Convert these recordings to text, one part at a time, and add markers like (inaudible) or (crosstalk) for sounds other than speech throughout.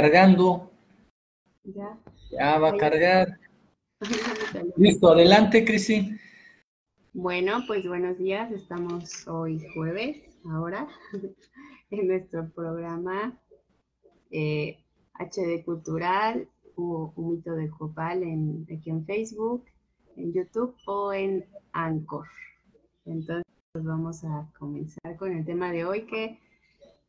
cargando. Ya. Ya va a cargar. Listo, adelante, Cristi. Bueno, pues buenos días. Estamos hoy jueves, ahora, (laughs) en nuestro programa eh, HD Cultural, un mito de Copal en, aquí en Facebook, en YouTube o en Anchor. Entonces, vamos a comenzar con el tema de hoy que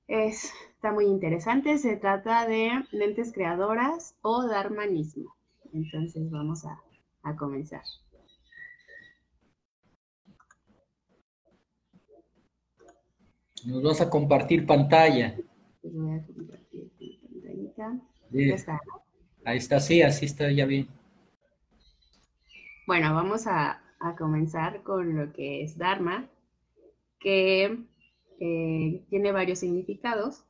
es, está muy interesante. Se trata de lentes creadoras o darmanismo. Entonces, vamos a, a comenzar. Nos vas a compartir pantalla. Les voy a compartir pantallita. Sí. Está. Ahí está, sí, así está ya bien. Bueno, vamos a, a comenzar con lo que es Dharma, que eh, tiene varios significados.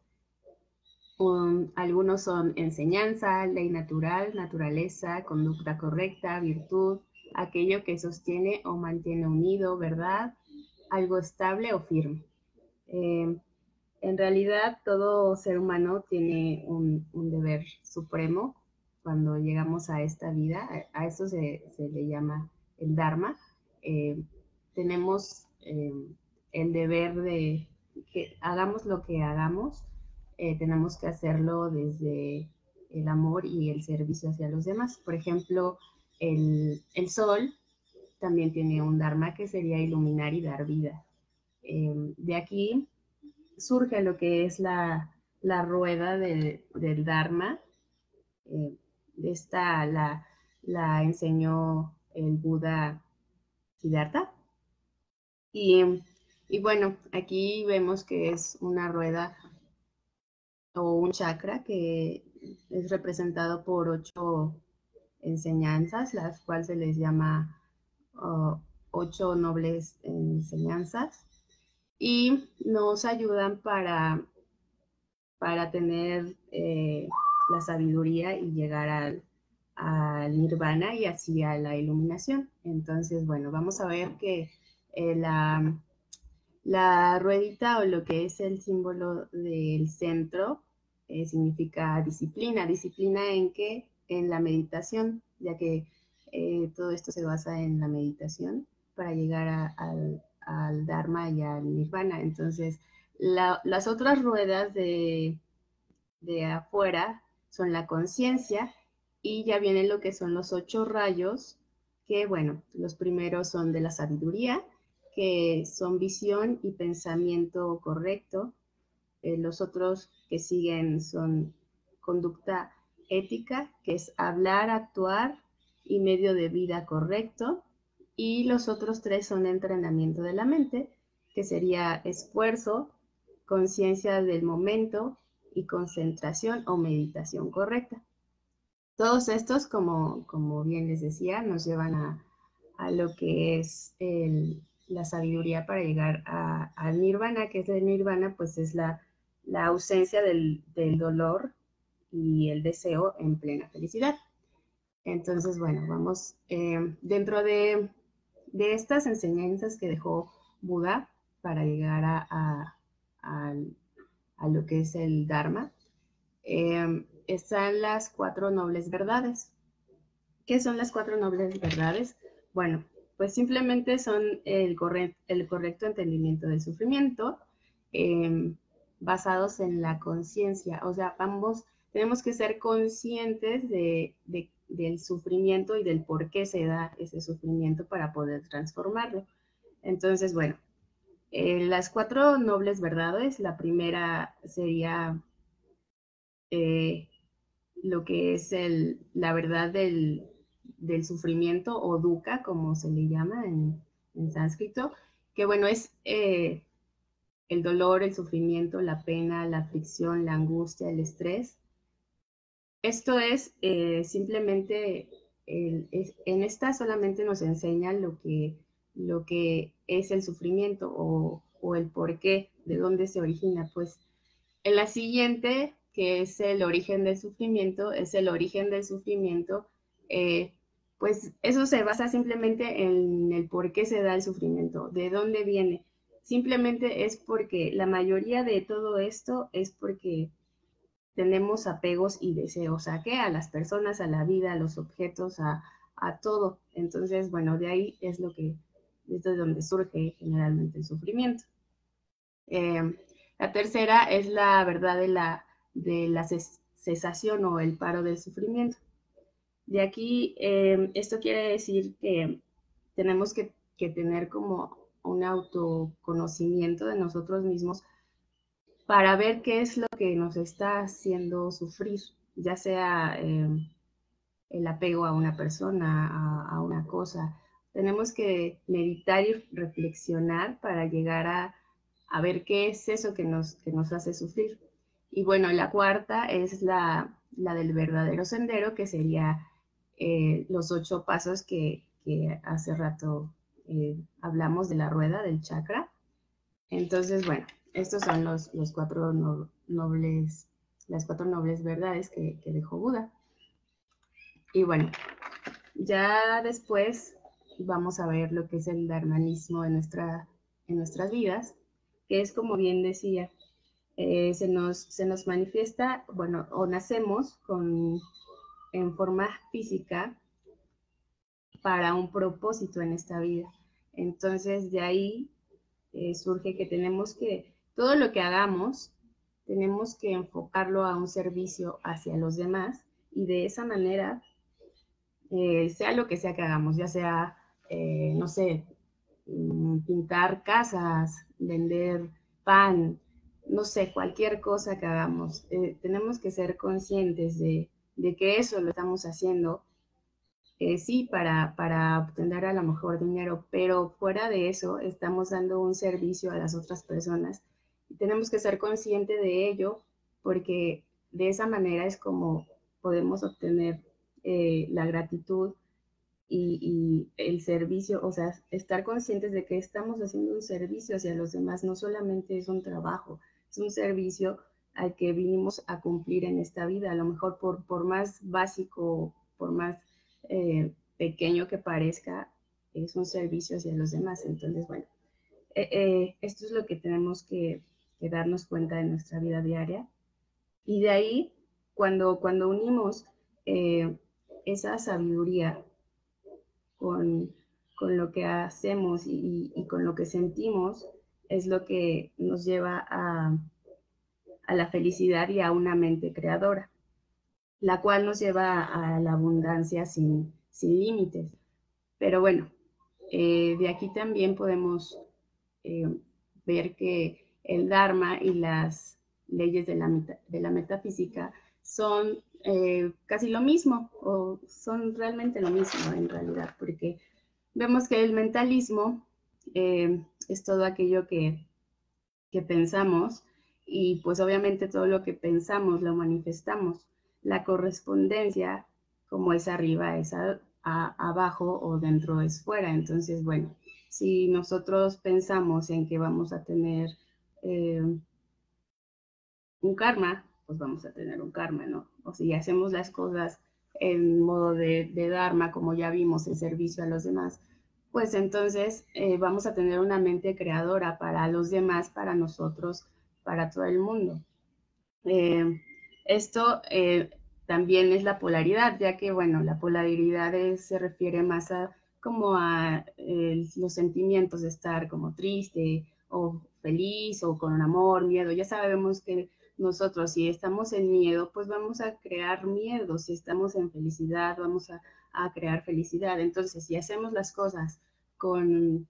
Un- algunos son enseñanza, ley natural, naturaleza, conducta correcta, virtud, aquello que sostiene o mantiene unido, verdad, algo estable o firme. Eh, en realidad, todo ser humano tiene un, deber supremo cuando llegamos a esta vida. A, eso se, le llama el Dharma. Eh, tenemos el deber de que hagamos lo que hagamos, eh, tenemos que hacerlo desde el amor y el servicio hacia los demás. Por ejemplo, el, el sol también tiene un Dharma que sería iluminar y dar vida. Eh, de aquí surge lo que es la, la rueda de- del Dharma. Eh, esta la, la enseñó el Buda Siddhartha. Y, y bueno, aquí vemos que es una rueda o un chakra que es representado por ocho enseñanzas, las cuales se les llama oh, ocho nobles enseñanzas y nos ayudan para, para tener eh, la sabiduría y llegar al, nirvana y así a la iluminación. Entonces, bueno, vamos a ver que eh, la, la ruedita o lo que es el símbolo del centro eh, significa disciplina. Disciplina en qué? En la meditación, ya que eh, todo esto se basa en la meditación para llegar al, al Dharma y al Nirvana. Entonces, la- las otras ruedas de, de afuera son la conciencia y ya vienen lo que son los ocho rayos, que bueno, los primeros son de la sabiduría, que son visión y pensamiento correcto. Eh, los otros que siguen son conducta ética, que es hablar, actuar y medio de vida correcto. Y los otros tres son entrenamiento de la mente, que sería esfuerzo, conciencia del momento y concentración o meditación correcta. Todos estos, como, como bien les decía, nos llevan a, a lo que es el- la sabiduría para llegar al nirvana, que es el nirvana, pues es la, la ausencia del, del dolor y el deseo en plena felicidad. Entonces, bueno, vamos, eh, dentro de, de estas enseñanzas que dejó Buda para llegar a, a- a lo que es el Dharma, eh, están las cuatro nobles verdades. ¿Qué son las cuatro nobles verdades? Bueno, pues simplemente son el, corre- el correcto entendimiento del sufrimiento, eh, basados en la conciencia. O sea, ambos tenemos que ser conscientes de- del sufrimiento y del por qué se da ese sufrimiento para poder transformarlo. Entonces, bueno, eh, las cuatro nobles verdades, la primera sería eh, lo que es el, la verdad del, del sufrimiento o dukkha, como se le llama en, en sánscrito, que bueno, es eh, el dolor, el sufrimiento, la pena, la aflicción, la angustia, el estrés. Esto es eh, simplemente, en esta solamente nos enseña lo que, lo que es el sufrimiento o, o el por qué, de dónde se origina. Pues en la siguiente, que es el origen del sufrimiento, es el origen del sufrimiento, eh, pues eso se basa simplemente en el por qué se da el sufrimiento, de dónde viene. Simplemente es porque la mayoría de todo esto es porque tenemos apegos y deseos a qué? A las personas, a la vida, a los objetos, a, todo. Entonces, bueno, de ahí es lo que, es de donde surge generalmente el sufrimiento. Eh, la tercera es la verdad de la, de la cesación o el paro del sufrimiento. De aquí, eh, esto quiere decir que tenemos que, tener como un autoconocimiento de nosotros mismos para ver qué es lo que nos está haciendo sufrir, ya sea eh, el apego a una persona, a, una cosa. Tenemos que meditar y reflexionar para llegar a, ver qué es eso que nos, que nos hace sufrir. Y bueno, la cuarta es la, del verdadero sendero, que sería eh, los ocho pasos que, hace rato eh, hablamos de la rueda del chakra. Entonces, bueno, estos son los, los cuatro nobles, las cuatro nobles verdades que, dejó Buda. Y bueno, ya después vamos a ver lo que es el dharmanismo en, nuestra, en nuestras vidas, que es como bien decía, eh, se, nos, se nos manifiesta, bueno, o nacemos con, en forma física para un propósito en esta vida. Entonces, de ahí eh, surge que tenemos que, todo lo que hagamos, tenemos que enfocarlo a un servicio hacia los demás y de esa manera, eh, sea lo que sea que hagamos, ya sea, eh, no sé, mm, pintar casas, vender pan, no sé, cualquier cosa que hagamos, tenemos que ser conscientes de, de que eso lo estamos haciendo eh, sí, para, para obtener a lo mejor dinero, pero fuera de eso estamos dando un servicio a las otras personas y tenemos que ser conscientes de ello porque de esa manera es como podemos obtener eh, la gratitud y, el servicio, o sea, estar conscientes de que estamos haciendo un servicio hacia los demás, no solamente es un trabajo, es un servicio al que vinimos a cumplir en esta vida, a lo mejor por, por más básico, por más eh, pequeño que parezca, es un servicio hacia los demás. Entonces, bueno, eh, eh, esto es lo que tenemos que, darnos cuenta de nuestra vida diaria. Y de ahí, cuando, cuando unimos esa sabiduría con, lo que hacemos y, con lo que sentimos, es lo que nos lleva a, a la felicidad y a una mente creadora la cual nos lleva a la abundancia sin, límites. Pero bueno, eh, de aquí también podemos eh, ver que el Dharma y las leyes de la, de la metafísica son eh, casi lo mismo, o son realmente lo mismo en realidad, porque vemos que el mentalismo es todo aquello que, que pensamos y pues obviamente todo lo que pensamos lo manifestamos la correspondencia, como es arriba, es abajo o dentro es fuera. Entonces, bueno, si nosotros pensamos en que vamos a tener eh, un karma, pues vamos a tener un karma, ¿no? O si hacemos las cosas en modo de, dharma, como ya vimos, en servicio a los demás, pues entonces eh, vamos a tener una mente creadora para los demás, para nosotros, para todo el mundo. Eh, esto también es la polaridad, ya que, bueno, la polaridad se refiere más a como a los sentimientos de estar como triste o feliz o con amor, miedo. Ya sabemos que nosotros si estamos en miedo, pues vamos a crear miedo. Si estamos en felicidad, vamos a, crear felicidad. Entonces, si hacemos las cosas con,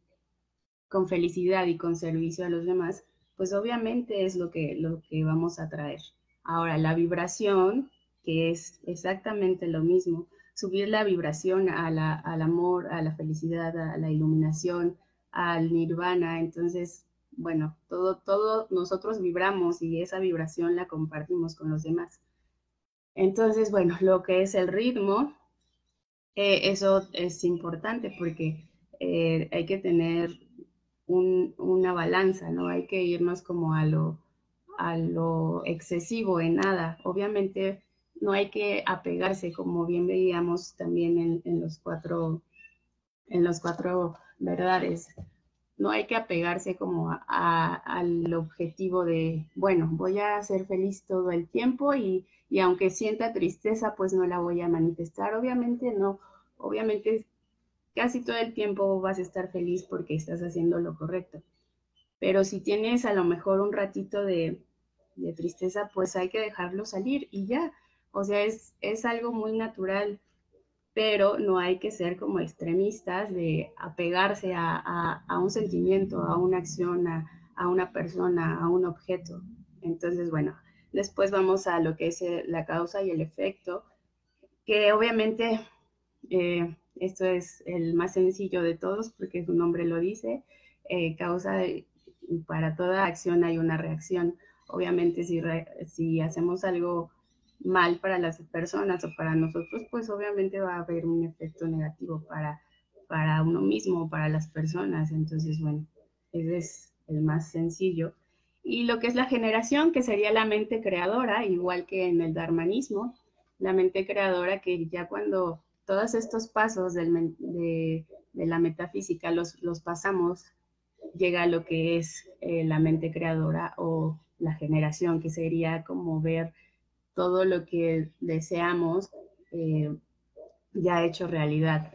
con felicidad y con servicio a los demás, pues obviamente es lo que, lo que vamos a traer. Ahora, la vibración que es exactamente lo mismo, subir la vibración al amor, a la felicidad, a la iluminación, al nirvana. Entonces, bueno, todo, todo nosotros vibramos y esa vibración la compartimos con los demás. Entonces, bueno, lo que es el ritmo, eh, eso es importante porque eh, hay que tener una balanza, ¿no? Hay que irnos como a lo, a lo excesivo en nada. Obviamente no hay que apegarse, como bien veíamos también en, los, cuatro, en los cuatro verdades. no hay que apegarse como al objetivo de, bueno, voy a ser feliz todo el tiempo y, y, aunque sienta tristeza, pues no la voy a manifestar. Obviamente no, obviamente casi todo el tiempo vas a estar feliz porque estás haciendo lo correcto. Pero si tienes a lo mejor un ratito de, de tristeza, pues hay que dejarlo salir y ya. O sea, es, es algo muy natural pero no hay que ser como extremistas de apegarse a, un sentimiento, a una acción, a, una persona, a un objeto. Entonces, bueno, después vamos a lo que es la causa y el efecto, que obviamente eh, esto es el más sencillo de todos porque su nombre lo dice, eh, causa, para toda acción hay una reacción. Obviamente si, si hacemos algo mal para las personas o para nosotros, pues obviamente va a haber un efecto negativo para, para uno mismo o para las personas. Entonces, bueno, ese es el más sencillo. Y lo que es la generación, que sería la mente creadora, igual que en el darmanismo, la mente creadora que ya cuando todos estos pasos de, la metafísica los, los, pasamos, llega a lo que es eh, la mente creadora o la generación, que sería como ver todo lo que deseamos eh, ya hecho realidad.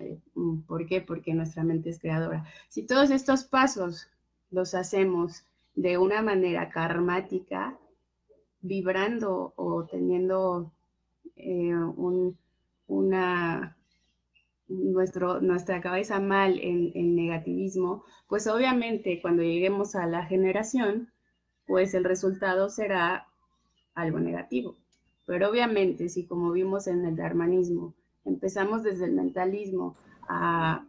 ¿Por qué? Porque nuestra mente es creadora. Si todos estos pasos los hacemos de una manera karmática, vibrando o teniendo eh, una, nuestro, nuestra cabeza mal en, en, negativismo, pues obviamente cuando lleguemos a la generación, pues el resultado será algo negativo. Pero obviamente, si como vimos en el darmanismo, empezamos desde el mentalismo a,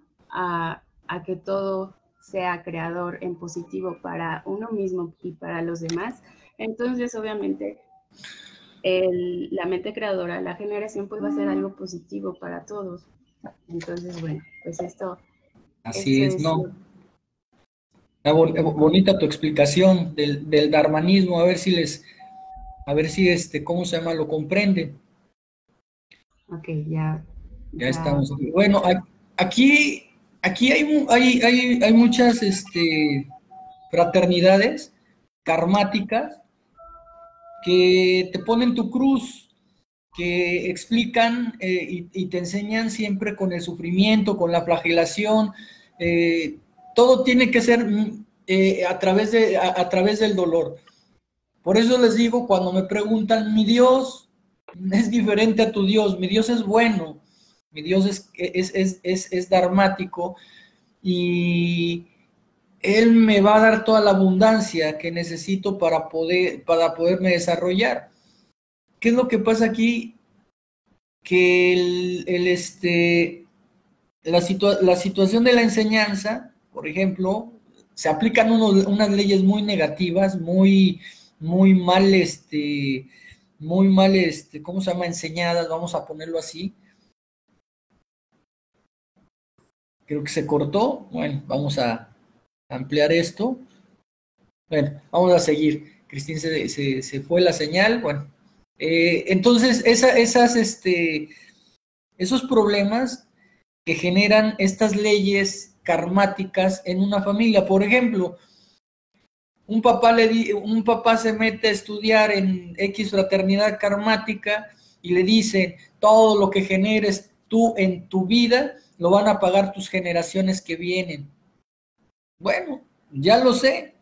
que todo sea creador en positivo para uno mismo y para los demás, entonces obviamente la mente creadora, la generación, pues va a ser algo positivo para todos. Entonces, bueno, pues esto... Así es, ¿no? bonita tu explicación del, del darmanismo, a ver si les a ver si este, ¿cómo se llama? Lo comprende. Ok, ya. Ya, estamos. Bueno, aquí, aquí hay, hay, hay, muchas este, fraternidades karmáticas que te ponen tu cruz, que explican eh, y, te enseñan siempre con el sufrimiento, con la flagelación. Eh, todo tiene que ser mm, eh, a, través de, a través del dolor. Por eso les digo, cuando me preguntan, mi Dios es diferente a tu Dios, mi Dios es bueno, mi Dios es, es, es, es, y Él me va a dar toda la abundancia que necesito para, poder, para poderme desarrollar. ¿Qué es lo que pasa aquí? Que el, este, la, la, situación de la enseñanza, por ejemplo, se aplican unas leyes muy negativas, muy muy mal, este, muy mal, este, ¿cómo se llama? Enseñadas, vamos a ponerlo así. Creo que se cortó. Bueno, vamos a ampliar esto. Bueno, vamos a seguir. Cristín se, se, fue la señal. Bueno, eh, entonces esa, esas, este, esos problemas que generan estas leyes karmáticas en una familia. Por ejemplo, un papá, le un papá se mete a estudiar en X fraternidad karmática y le dice, todo lo que generes tú en tu vida, lo van a pagar tus generaciones que vienen. Bueno, ya lo sé,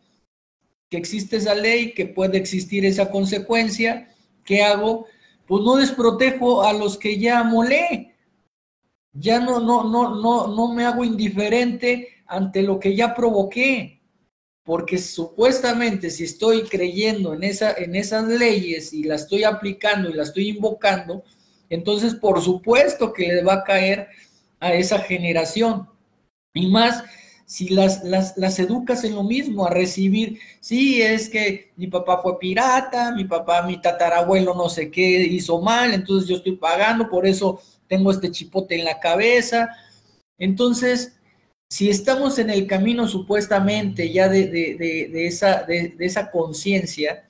que existe esa ley, que puede existir esa consecuencia. ¿Qué hago? Pues no desprotejo a los que ya molé. Ya no, no, no, no, no me hago indiferente ante lo que ya provoqué porque supuestamente si estoy creyendo en, esa, en esas leyes y las estoy aplicando y las estoy invocando, entonces por supuesto que le va a caer a esa generación. Y más si las, las, las educas en lo mismo, a recibir, sí, es que mi papá fue pirata, mi papá, mi tatarabuelo no sé qué hizo mal, entonces yo estoy pagando, por eso tengo este chipote en la cabeza. Entonces, si estamos en el camino supuestamente ya de, esa, de, esa conciencia,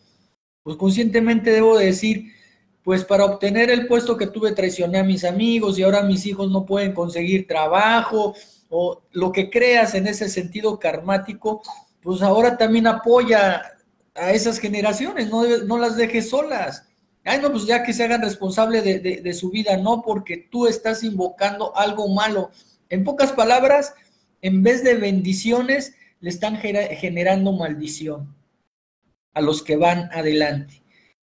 pues conscientemente debo decir, pues para obtener el puesto que tuve traicioné a mis amigos y ahora mis hijos no pueden conseguir trabajo o lo que creas en ese sentido karmático, pues ahora también apoya a esas generaciones, no, no las dejes solas. Ay, no, pues ya que se hagan responsable de, de su vida, no, porque tú estás invocando algo malo. En pocas palabras, en vez de bendiciones, le están generando maldición a los que van adelante.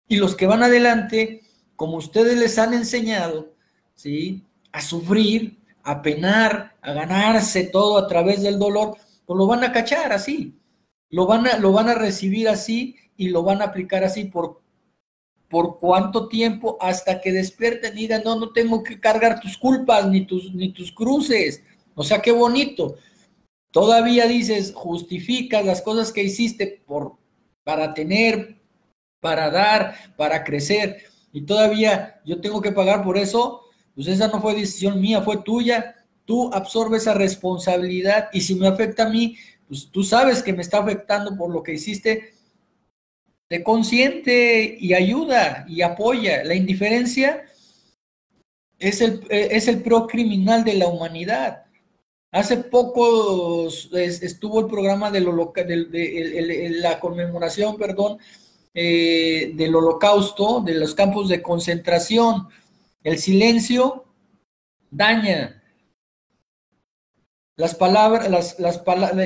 Y los que van adelante como ustedes les han enseñado, ¿sí? A sufrir, a penar, a ganarse todo a través del dolor, pues lo van a cachar así. Lo van a, lo van a recibir así y lo van a aplicar así por, por cuánto tiempo hasta que despierten y digan, no, no tengo que cargar tus culpas ni tus, ni tus cruces. O sea, qué bonito. Todavía dices, justificas las cosas que hiciste por, para tener, para dar, para crecer y todavía yo tengo que pagar por eso, pues esa no fue decisión mía, fue tuya. Tú absorbes esa responsabilidad y si me afecta a mí, pues tú sabes que me está afectando por lo que hiciste. Te consiente y ayuda y apoya. La indiferencia es el, es el pro criminal de la humanidad. Hace poco estuvo el programa de, de la conmemoración, perdón, eh, del holocausto, de los campos de concentración. El silencio daña. Las palabras, las, las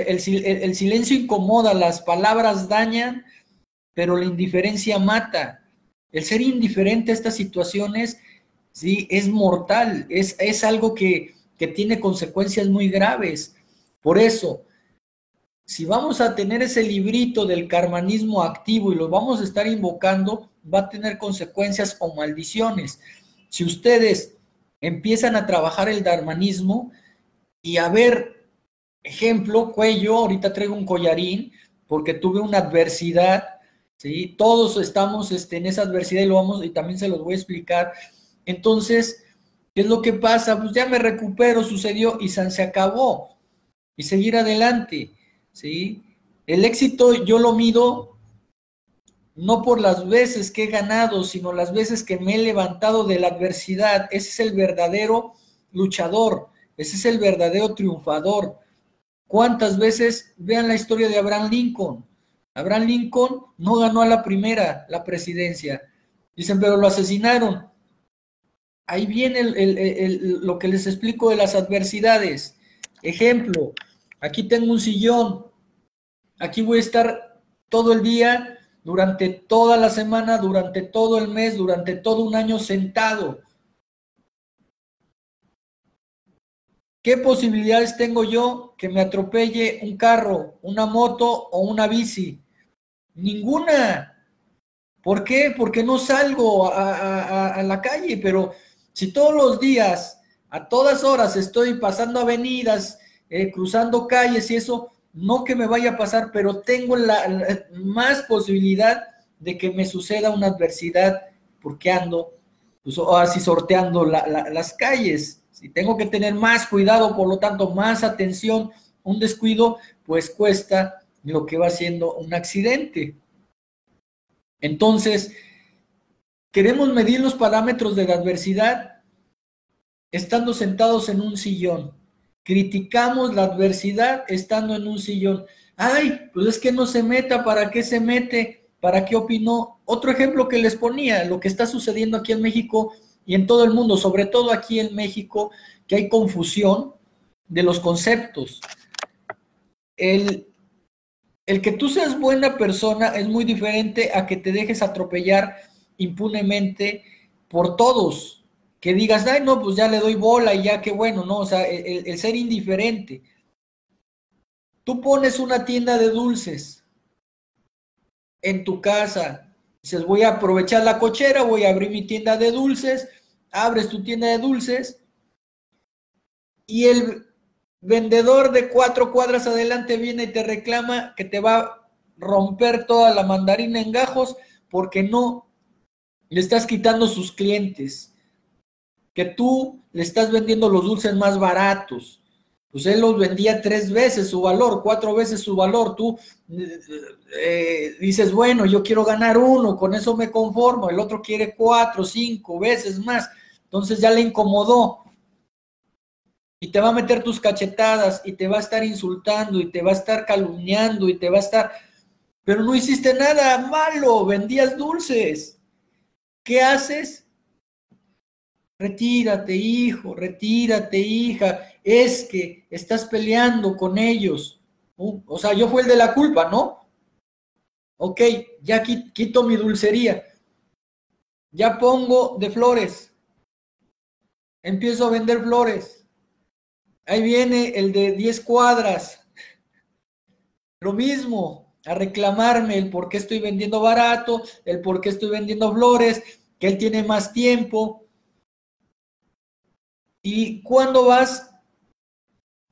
el, el silencio incomoda, las palabras dañan, pero la indiferencia mata. El ser indiferente a estas situaciones, sí, es mortal, es, es algo que, que tiene consecuencias muy graves. Por eso, si vamos a tener ese librito del karmanismo activo y lo vamos a estar invocando, va a tener consecuencias o maldiciones. Si ustedes empiezan a trabajar el dharmanismo y a ver, ejemplo, cuello, ahorita traigo un collarín porque tuve una adversidad, ¿sí? Todos estamos este, en esa adversidad y lo vamos, y también se los voy a explicar. Entonces, ¿qué es lo que pasa? Pues ya me recupero, sucedió y se acabó. Y seguir adelante. ¿sí? El éxito yo lo mido no por las veces que he ganado, sino las veces que me he levantado de la adversidad. Ese es el verdadero luchador, ese es el verdadero triunfador. ¿Cuántas veces vean la historia de Abraham Lincoln? Abraham Lincoln no ganó a la primera la presidencia. Dicen, pero lo asesinaron. Ahí viene lo que les explico de las adversidades. Ejemplo, Aquí tengo un sillón. Aquí voy a estar todo el día, durante toda la semana, durante todo el mes, durante todo un año sentado. ¿Qué posibilidades tengo yo que me atropelle un carro, una moto o una bici? Ninguna. ¿Por qué? Porque no salgo a, a, la calle, pero si todos los días, a todas horas estoy pasando avenidas, eh, cruzando calles y eso, no que me vaya a pasar, pero tengo la, más posibilidad de que me suceda una adversidad porque ando, pues, así sorteando las calles. Si tengo que tener más cuidado, por lo tanto, más atención, un descuido, pues cuesta lo que va siendo un accidente. Entonces, queremos medir los parámetros de la adversidad estando sentados en un sillón criticamos la adversidad estando en un sillón. Ay, pues es que no se meta, ¿para qué se mete? ¿Para qué opinó? Otro ejemplo que les ponía, lo que está sucediendo aquí en México y en todo el mundo, sobre todo aquí en México, que hay confusión de los conceptos. El, el que tú seas buena persona es muy diferente a que te dejes atropellar impunemente por todos que digas, ay, no, pues ya le doy bola y ya qué bueno, ¿no? O sea, el, ser indiferente. Tú pones una tienda de dulces en tu casa, dices, voy a aprovechar la cochera, voy a abrir mi tienda de dulces, abres tu tienda de dulces y el vendedor de cuatro cuadras adelante viene y te reclama que te va a romper toda la mandarina en gajos porque no le estás quitando sus clientes que tú le estás vendiendo los dulces más baratos. pues él los vendía tres veces su valor, cuatro veces su valor. Tú eh, dices, bueno, yo quiero ganar uno, con eso me conformo. El otro quiere cuatro, cinco veces más. Entonces ya le incomodó. Y te va a meter tus cachetadas y te va a estar insultando y te va a estar calumniando y te va a estar... Pero no hiciste nada malo, vendías dulces. ¿Qué haces? Retírate, hijo, retírate, hija. Es que estás peleando con ellos. o sea, yo fui el de la culpa, ¿no? Ok, ya quito mi dulcería. Ya pongo de flores. Empiezo a vender flores. Ahí viene el de 10 cuadras. Lo mismo, a reclamarme el por qué estoy vendiendo barato, el por qué estoy vendiendo flores, que él tiene más tiempo, ¿Y cuándo vas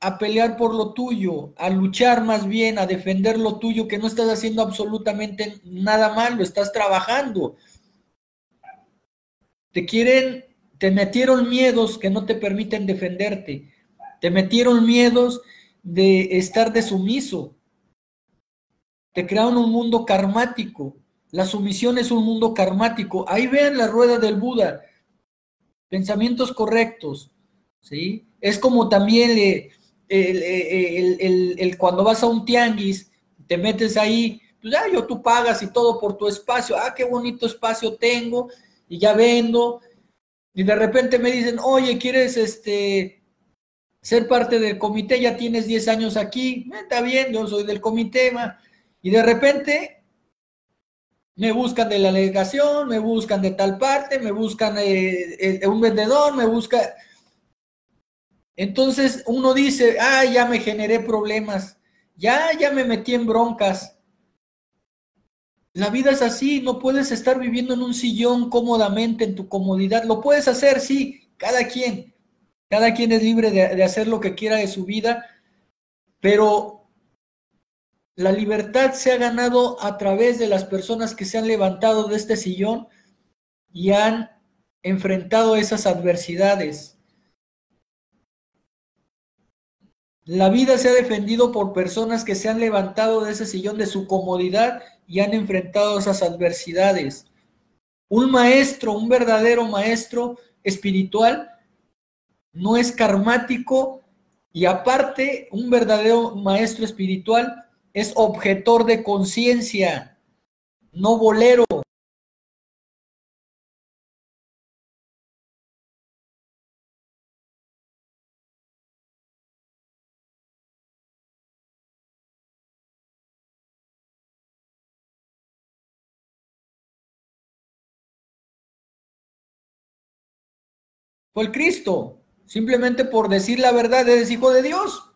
a pelear por lo tuyo, a luchar más bien, a defender lo tuyo, que no estás haciendo absolutamente nada malo, estás trabajando? Te quieren, te metieron miedos que no te permiten defenderte, te metieron miedos de estar de sumiso, te crearon un mundo karmático, la sumisión es un mundo karmático, ahí vean la rueda del Buda, pensamientos correctos, ¿sí? Es como también el, cuando vas a un tianguis, te metes ahí, pues ya yo tú pagas y todo por tu espacio, ah, qué bonito espacio tengo, y ya vendo, y de repente me dicen, oye, ¿quieres este ser parte del comité? Ya tienes 10 años aquí, eh, está bien, yo soy del comité, y de repente me buscan de la delegación, me buscan de tal parte, me buscan eh, un vendedor, me busca, entonces uno dice, ah, ya me generé problemas, ya, ya me metí en broncas. La vida es así, no puedes estar viviendo en un sillón cómodamente, en tu comodidad. Lo puedes hacer, sí, cada quien. Cada quien es libre de, de hacer lo que quiera de su vida, pero la libertad se ha ganado a través de las personas que se han levantado de este sillón y han enfrentado esas adversidades. La vida se ha defendido por personas que se han levantado de ese sillón de su comodidad y han enfrentado esas adversidades. Un maestro, un verdadero maestro espiritual, no es karmático y aparte, un verdadero maestro espiritual es objetor de conciencia, no bolero. El Cristo. Simplemente por decir la verdad, eres hijo de Dios.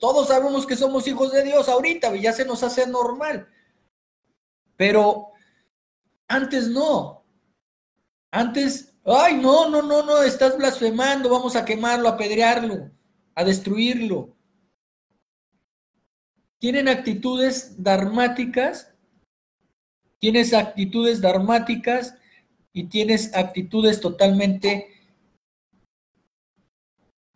Todos sabemos que somos hijos de Dios ahorita, ya se nos hace normal. Pero antes no. Antes, ay, no, no, no, no, estás blasfemando, vamos a quemarlo, a apedrearlo, a destruirlo. Tienen actitudes darmáticas, tienes actitudes darmáticas y tienes actitudes totalmente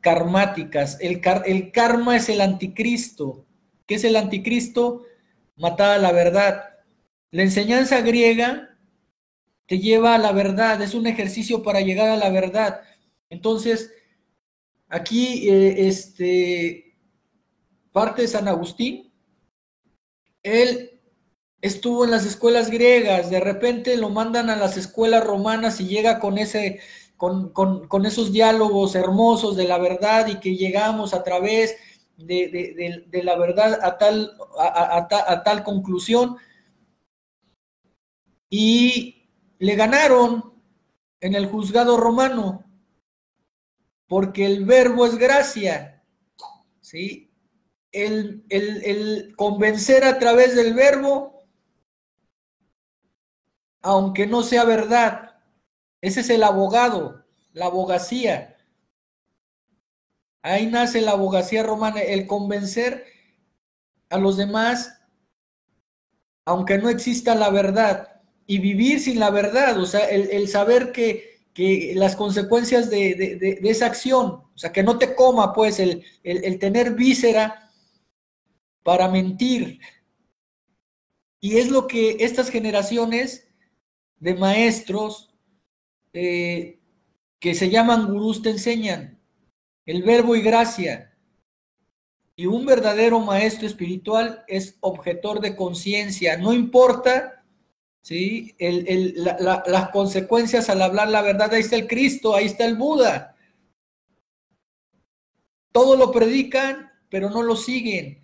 karmáticas. El, el karma es el anticristo. ¿Qué es el anticristo? Matar a la verdad. La enseñanza griega te lleva a la verdad, es un ejercicio para llegar a la verdad. Entonces, aquí, eh, este, parte de San Agustín, él estuvo en las escuelas griegas, de repente lo mandan a las escuelas romanas y llega con ese con, esos diálogos hermosos de la verdad y que llegamos a través de, la verdad a tal, a, tal conclusión. Y le ganaron en el juzgado romano, porque el verbo es gracia, ¿sí? El, el, convencer a través del verbo, aunque no sea verdad, ese es el abogado, la abogacía. Ahí nace la abogacía romana, el convencer a los demás, aunque no exista la verdad, y vivir sin la verdad, o sea, el, saber que, que las consecuencias de, esa acción, o sea, que no te coma, pues, el, tener víscera para mentir. Y es lo que estas generaciones de maestros eh, que se llaman gurús te enseñan, el verbo y gracia. Y un verdadero maestro espiritual es objetor de conciencia, no importa ¿sí? las consecuencias al hablar la verdad, ahí está el Cristo, ahí está el Buda. Todo lo predican, pero no lo siguen.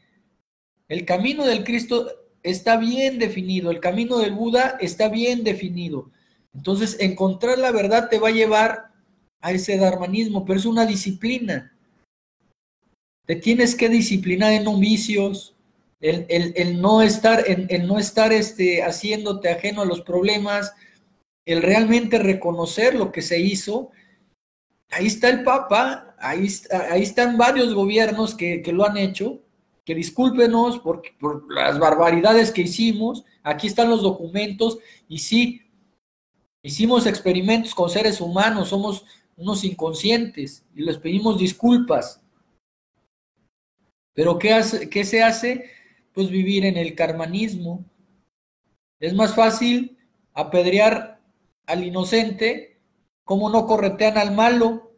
El camino del Cristo está bien definido, el camino del Buda está bien definido. Entonces, encontrar la verdad te va a llevar a ese darmanismo, pero es una disciplina. Te tienes que disciplinar en no vicios, el, no estar, el, no estar este, haciéndote ajeno a los problemas, el realmente reconocer lo que se hizo. Ahí está el Papa, ahí, ahí están varios gobiernos que, lo han hecho, que discúlpenos por, por las barbaridades que hicimos, aquí están los documentos, y sí, hicimos experimentos con seres humanos, somos unos inconscientes, y les pedimos disculpas. Pero ¿qué, hace, qué se hace? pues vivir en el karmanismo. Es más fácil apedrear al inocente, como no corretean al malo,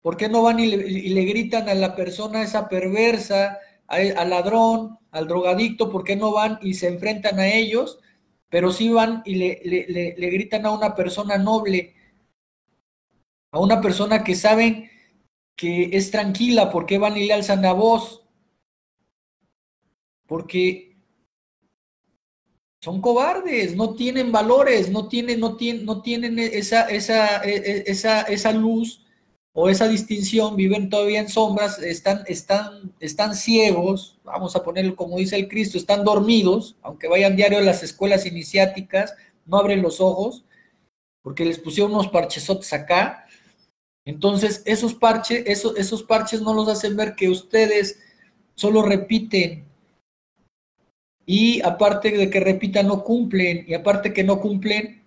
¿por qué no van y le, gritan a la persona esa perversa, al ladrón, al drogadicto, por qué no van y se enfrentan a ellos, pero sí van y le, le gritan a una persona noble, a una persona que saben que es tranquila, ¿por qué van y le alzan la voz? porque son cobardes, no tienen valores, no tienen, no tienen, no tienen esa, esa, e, e, esa, esa luz o esa distinción, viven todavía en sombras, están, están, están ciegos, vamos a ponerlo como dice el Cristo, están dormidos, aunque vayan diario a las escuelas iniciáticas, no abren los ojos, porque les pusieron unos parchesotes acá. Entonces, esos parches, esos, esos parches no los hacen ver que ustedes solo repiten y aparte de que repitan, no cumplen, y aparte que no cumplen,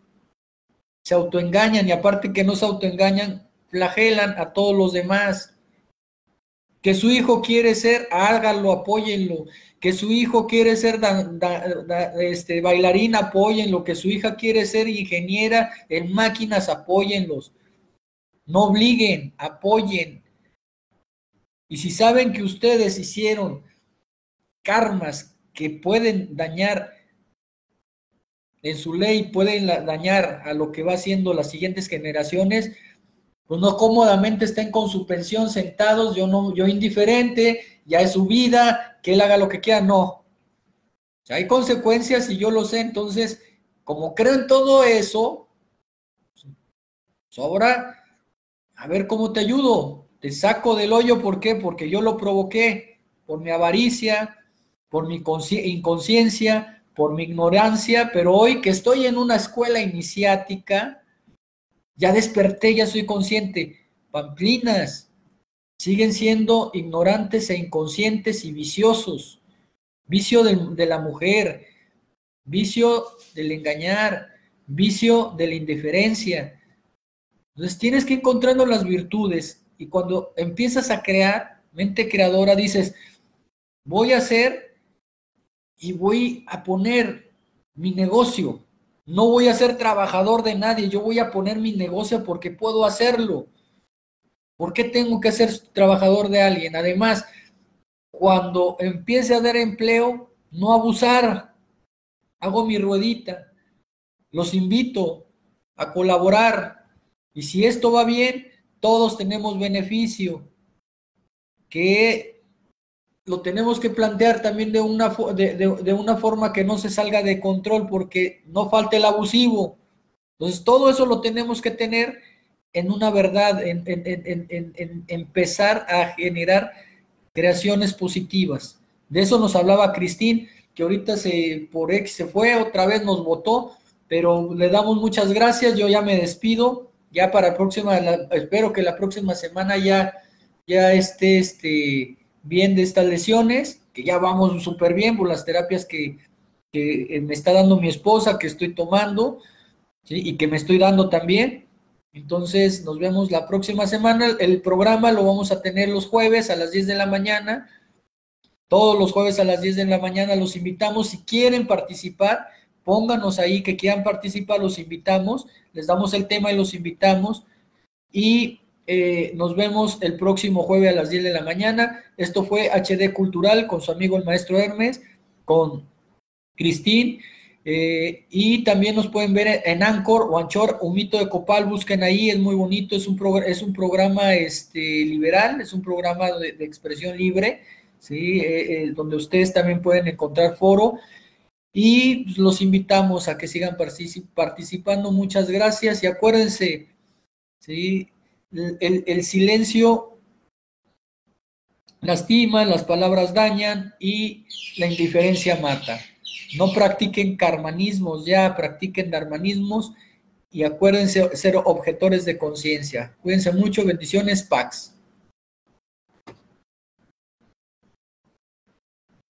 se autoengañan, y aparte que no se autoengañan, flagelan a todos los demás. Que su hijo quiere ser, háganlo, apóyenlo. Que su hijo quiere ser este, bailarín, apóyenlo. Que su hija quiere ser ingeniera en máquinas, apóyenlos. No obliguen, apoyen. Y si saben que ustedes hicieron karmas que pueden dañar en su ley, pueden dañar a lo que va haciendo las siguientes generaciones, pues no cómodamente estén con su pensión sentados, yo no, yo indiferente, ya es su vida, que él haga lo que quiera, no. hay consecuencias y yo lo sé, entonces, como creo en todo eso, sobra, a ver cómo te ayudo, te saco del hoyo, ¿por qué? Porque yo lo provoqué, por mi avaricia, por mi inconsciencia, por mi ignorancia, pero hoy que estoy en una escuela iniciática, ya desperté, ya soy consciente. Pamplinas siguen siendo ignorantes e inconscientes y viciosos. Vicio de, la mujer, vicio del engañar, vicio de la indiferencia. Entonces tienes que encontrando las virtudes y cuando empiezas a crear, mente creadora, dices, voy a hacer y voy a poner mi negocio. No voy a ser trabajador de nadie, yo voy a poner mi negocio porque puedo hacerlo. ¿Por qué tengo que ser trabajador de alguien? Además, cuando empiece a dar empleo, no abusar. Hago mi ruedita. Los invito a colaborar. Y si esto va bien, todos tenemos beneficio. Que lo tenemos que plantear también de una, de, una forma que no se salga de control porque no falte el abusivo. Entonces, todo eso lo tenemos que tener en una verdad, en, en, empezar a generar creaciones positivas. De eso nos hablaba Cristín, que ahorita se, por X se fue, otra vez nos votó, pero le damos muchas gracias, yo ya me despido, ya para la próxima, espero que la próxima semana ya, ya esté este bien de estas lesiones, que ya vamos súper bien por las terapias que, me está dando mi esposa, que estoy tomando, y que me estoy dando también. Entonces, nos vemos la próxima semana. El programa lo vamos a tener los jueves a las 10 de la mañana. Todos los jueves a las 10 de la mañana los invitamos. Si quieren participar, pónganos ahí que quieran participar, los invitamos. Les damos el tema y los invitamos. Y eh, nos vemos el próximo jueves a las 10 de la mañana. Esto fue HD Cultural con su amigo el maestro Hermes, con Cristín. Eh, y también nos pueden ver en Anchor o Anchor, un mito de Copal, busquen ahí, es muy bonito, es un, es un programa este, liberal, es un programa de, expresión libre, ¿sí? Eh, donde ustedes también pueden encontrar foro. Y pues, los invitamos a que sigan participando. Muchas gracias y acuérdense, ¿sí? El, silencio lastima, las palabras dañan y la indiferencia mata. No practiquen carmanismos ya, practiquen darmanismos y acuérdense ser objetores de conciencia. Cuídense mucho, bendiciones, Pax.